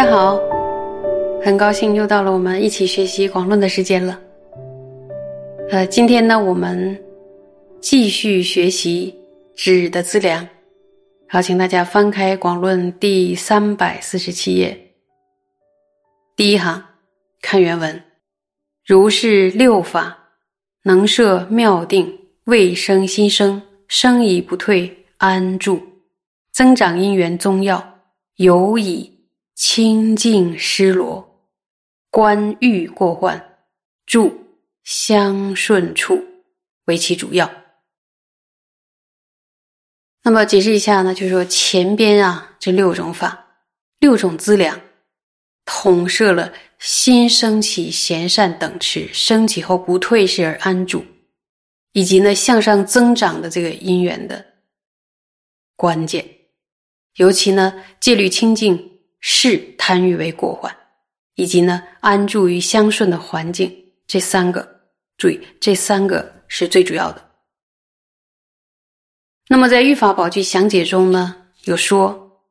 大家好，很高兴又到了我们一起学习广论的时间了。呃，今天呢，我们继续学习纸的资粮。好，请大家翻开广论第三百四十七页，第一行看原文：如是六法，能摄妙定，未生心生，生已不退，安住，增长因缘宗要，有以。清净失罗，观欲过患，住相顺处为其主要。那么解释一下呢，就是说前边啊这六种法，六种资粮，统摄了心升起贤善等持，升起后不退失而安住，以及呢向上增长的这个因缘的关键，尤其呢戒律清净。视贪欲为过患，以及呢安住于相顺的环境，这三个注意，这三个是最主要的。那么在《御法宝具详解》中呢，有说，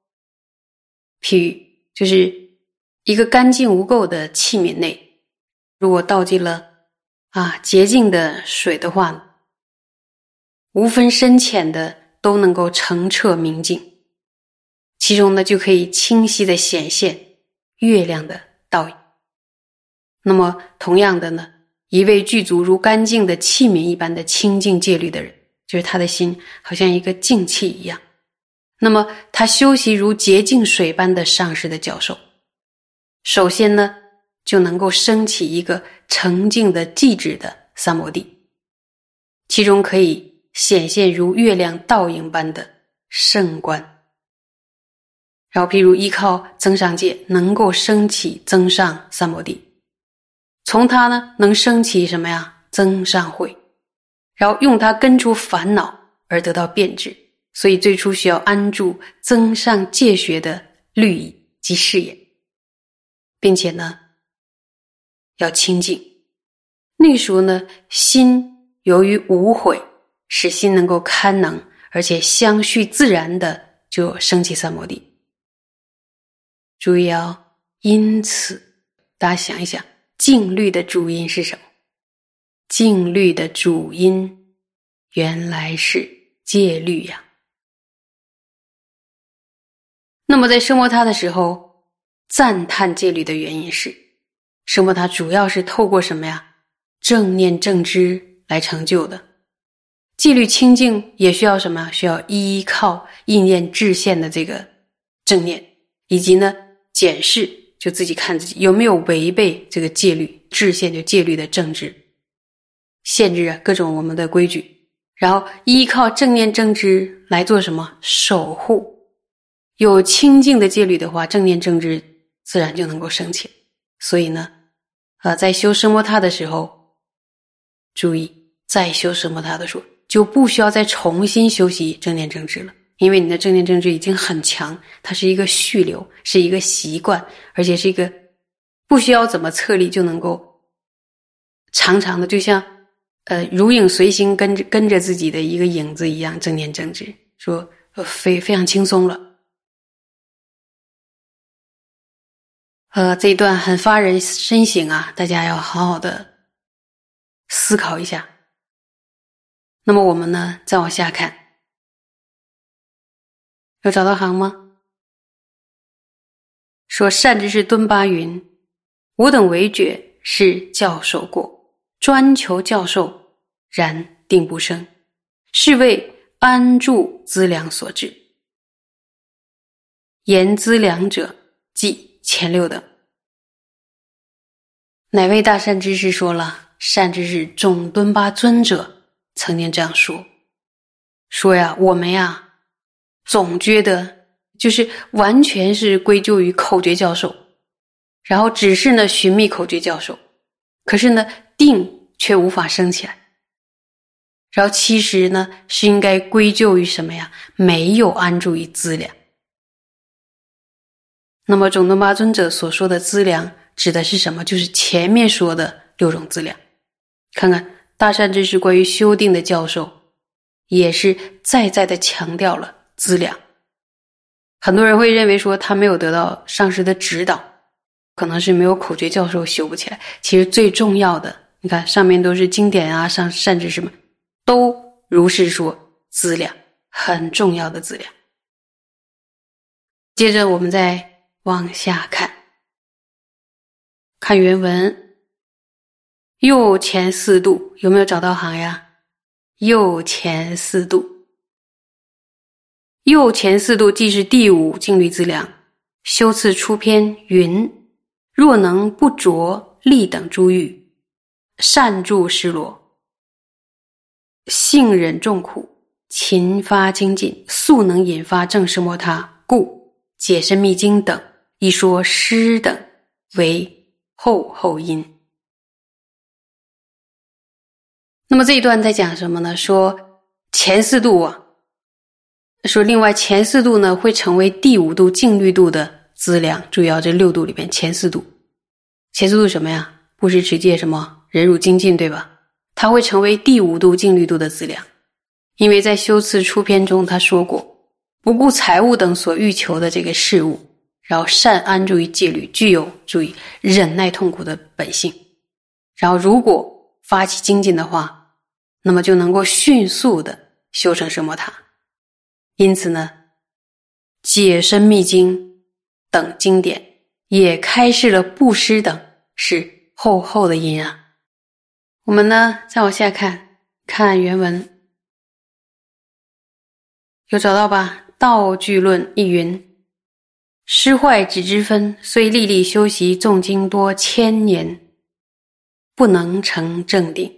譬喻就是一个干净无垢的器皿内，如果倒进了啊洁净的水的话，无分深浅的都能够澄澈明净。其中呢，就可以清晰的显现月亮的倒影。那么，同样的呢，一位具足如干净的器皿一般的清净戒律的人，就是他的心好像一个净器一样。那么，他修习如洁净水般的上师的教授，首先呢，就能够升起一个澄净的寂止的三摩地，其中可以显现如月亮倒影般的圣观。然后，譬如依靠增上界，能够升起增上三摩地；从它呢，能升起什么呀？增上慧。然后用它根除烦恼而得到变质。所以最初需要安住增上界学的律仪及事业，并且呢，要清净。那时候呢，心由于无悔，使心能够堪能，而且相续自然的就升起三摩地。注意哦，因此，大家想一想，静虑的主因是什么？静虑的主因原来是戒律呀。那么在生摩他的时候，赞叹戒律的原因是，生摩他主要是透过什么呀？正念正知来成就的。戒律清净也需要什么？需要依靠意念智现的这个正念，以及呢？检视就自己看自己有没有违背这个戒律，制限就戒律的正治，限制啊各种我们的规矩，然后依靠正念正知来做什么守护。有清净的戒律的话，正念正知自然就能够升起。所以呢，啊，在修声摩他的时候，注意在修声摩他的时候，就不需要再重新修习正念正知了。因为你的正念正知已经很强，它是一个续流，是一个习惯，而且是一个不需要怎么测力就能够长长的，就像呃如影随形跟着跟着自己的一个影子一样。正念正知说非非常轻松了，呃，这一段很发人深省啊，大家要好好的思考一下。那么我们呢，再往下看。有找到行吗？说善知识敦巴云：“吾等为觉是教授过，专求教授，然定不生，是为安住资粮所致。言资粮者，即前六等。哪位大善知识说了？善知识众敦巴尊者曾经这样说：说呀，我们呀。”总觉得就是完全是归咎于口诀教授，然后只是呢寻觅口诀教授，可是呢定却无法升起来。然后其实呢是应该归咎于什么呀？没有安住于资粮。那么种敦巴尊者所说的资粮指的是什么？就是前面说的六种资粮。看看大善知识关于修订的教授，也是再再的强调了。资粮，很多人会认为说他没有得到上师的指导，可能是没有口诀教授修不起来。其实最重要的，你看上面都是经典啊，上甚至什么，都如是说资粮，很重要的资粮。接着我们再往下看，看原文，右前四度有没有找到行呀？右前四度。右前四度即是第五静虑资粮，修次出篇云：若能不着力等诸欲，善住失落，性忍众苦，勤发精进，速能引发正视摩他，故解身密经等一说师等为后后因。那么这一段在讲什么呢？说前四度啊。说另外前四度呢会成为第五度静虑度的资粮，注意啊，这六度里边前四度，前四度什么呀？不是持戒什么忍辱精进，对吧？它会成为第五度静虑度的资粮，因为在修辞出篇中他说过，不顾财物等所欲求的这个事物，然后善安住于戒律，具有注意忍耐痛苦的本性，然后如果发起精进的话，那么就能够迅速的修成什么塔。因此呢，《解深密经》等经典也开示了布施等是厚厚的因啊。我们呢再往下看，看原文，有找到吧？《道具论》一云：“施坏止之分，虽历历修习诵经多千年，不能成正定，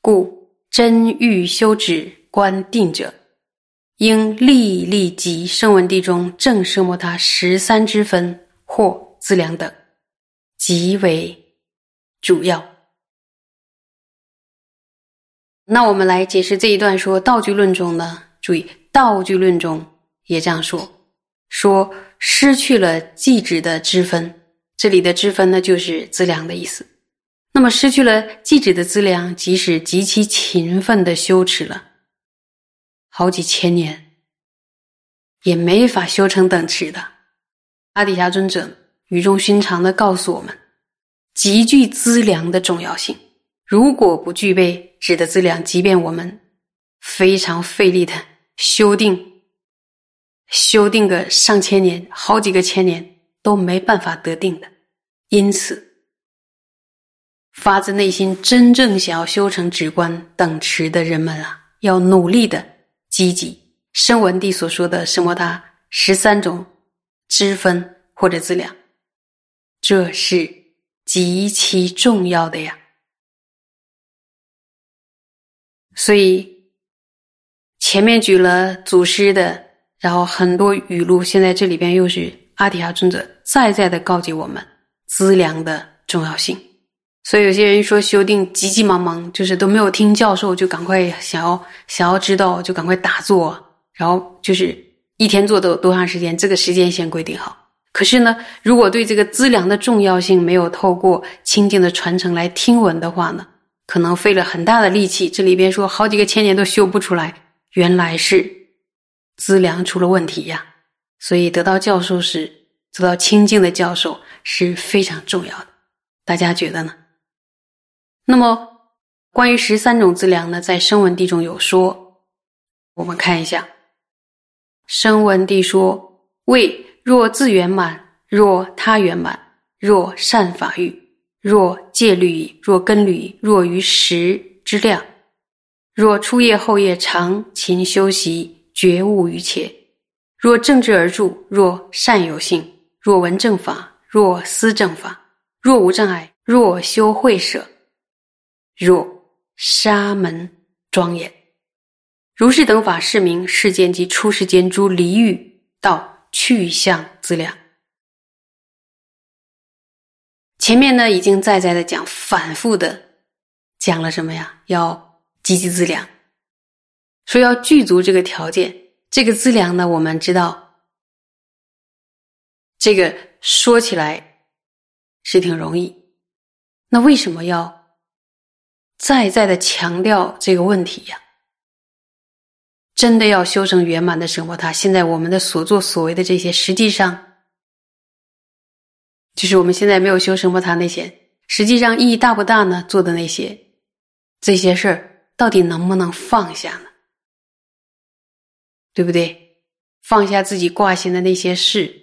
故真欲修止观定者。”应历历及声闻地中正声摩他十三之分或资粮等，极为主要。那我们来解释这一段，说道具论中呢，注意道具论中也这样说，说失去了寂止的之分，这里的之分呢，就是资粮的意思。那么失去了寂止的资粮，即使极其勤奋的修持了。好几千年也没法修成等持的。阿底峡尊者语重心长的告诉我们，极具资粮的重要性。如果不具备质的资粮，即便我们非常费力的修订，修订个上千年、好几个千年，都没办法得定的。因此，发自内心真正想要修成止观等持的人们啊，要努力的。积极声文帝所说的什么他十三种支分或者资粮，这是极其重要的呀。所以前面举了祖师的，然后很多语录，现在这里边又是阿底亚尊者再再的告诫我们资粮的重要性。所以有些人说修订急急忙忙，就是都没有听教授，就赶快想要想要知道，就赶快打坐，然后就是一天做多多长时间，这个时间先规定好。可是呢，如果对这个资粮的重要性没有透过清净的传承来听闻的话呢，可能费了很大的力气。这里边说好几个千年都修不出来，原来是资粮出了问题呀。所以得到教授是得到清净的教授是非常重要的，大家觉得呢？那么，关于十三种资粮呢，在声闻地中有说，我们看一下。声闻地说：为若自圆满，若他圆满，若善法欲，若戒律，若根律，若于时之量，若初夜后夜常勤修习觉悟于切，若正智而住，若善有性，若闻正法，若思正法，若无障碍，若修会舍。若沙门庄严，如是等法，是名世间及出世间诸离欲道去向资粮。前面呢，已经在在的讲，反复的讲了什么呀？要积极资粮，说要具足这个条件。这个资粮呢，我们知道，这个说起来是挺容易。那为什么要？再再的强调这个问题呀，真的要修成圆满的生活，他现在我们的所作所为的这些，实际上就是我们现在没有修生活他那些，实际上意义大不大呢？做的那些这些事儿，到底能不能放下呢？对不对？放下自己挂心的那些事、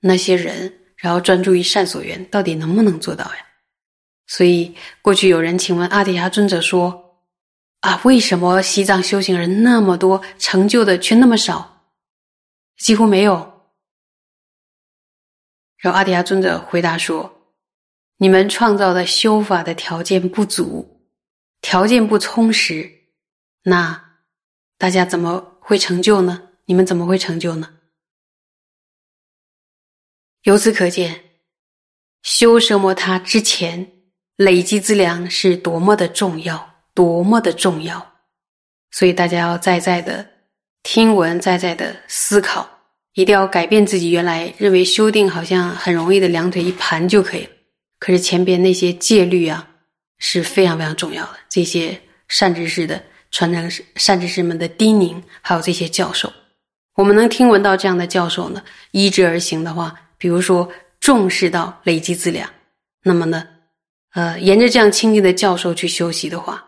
那些人，然后专注于善所缘，到底能不能做到呀？所以过去有人请问阿底峡尊者说。啊，为什么西藏修行人那么多，成就的却那么少，几乎没有？然后阿底亚尊者回答说：“你们创造的修法的条件不足，条件不充实，那大家怎么会成就呢？你们怎么会成就呢？”由此可见，修奢摩他之前累积资粮是多么的重要。多么的重要，所以大家要在在的听闻，在在的思考，一定要改变自己原来认为修订好像很容易的两腿一盘就可以了。可是前边那些戒律啊是非常非常重要的，这些善知识的传承善知识们的叮咛，还有这些教授，我们能听闻到这样的教授呢，依之而行的话，比如说重视到累积资粮，那么呢，呃，沿着这样清净的教授去修习的话。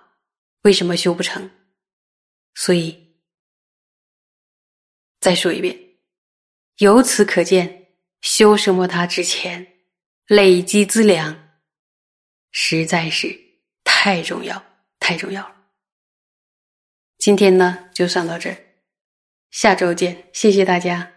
为什么修不成？所以再说一遍，由此可见，修什么他之前累积资粮，实在是太重要，太重要了。今天呢，就上到这儿，下周见，谢谢大家。